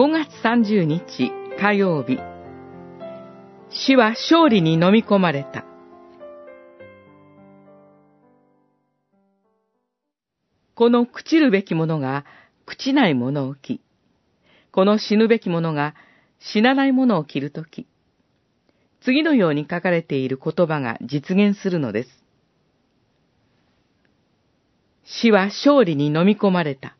5月30日火曜日。死は勝利に飲み込まれた。この朽ちるべきものが朽ちないものを着、この死ぬべきものが死なないものを着るとき、次のように書かれている言葉が実現するのです。死は勝利に飲み込まれた。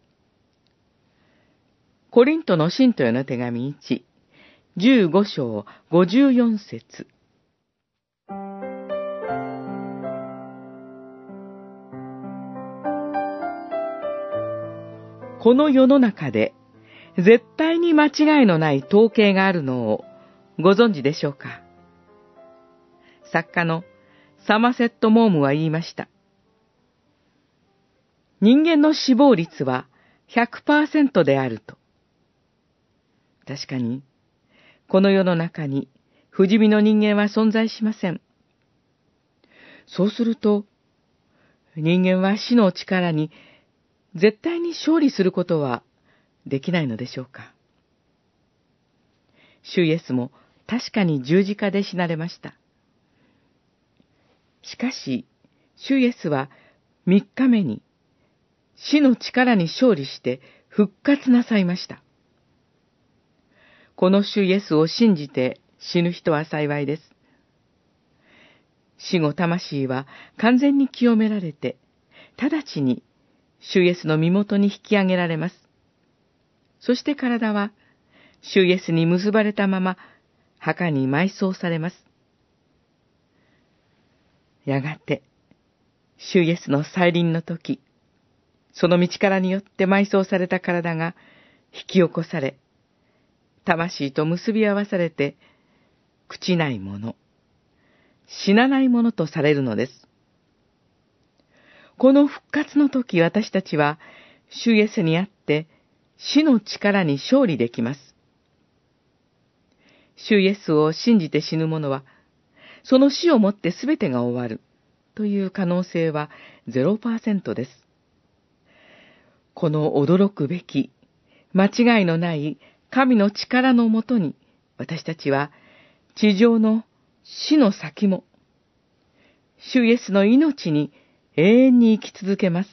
コリントの信徒への手紙1、15章54節この世の中で絶対に間違いのない統計があるのをご存知でしょうか？作家のサマセット・モームは言いました。人間の死亡率は100%であると。確かに、この世の中に不死身の人間は存在しません。そうすると、人間は死の力に絶対に勝利することはできないのでしょうか。主イエスも確かに十字架で死なれました。しかし、主イエスは三日目に死の力に勝利して復活なさいました。この主イエスを信じて死ぬ人は幸いです。死後魂は完全に清められて、直ちに主イエスの身元に引き上げられます。そして体は、主イエスに結ばれたまま、墓に埋葬されます。やがて、主イエスの再臨の時、その道からによって埋葬された体が引き起こされ、魂と結び合わされて、朽ちないもの、死なないものとされるのです。この復活の時私たちは、主イエスにあって死の力に勝利できます。主イエスを信じて死ぬ者は、その死をもって全てが終わるという可能性は0%です。この驚くべき、間違いのない神の力のもとに、私たちは地上の死の先も、主イエスの命に永遠に生き続けます。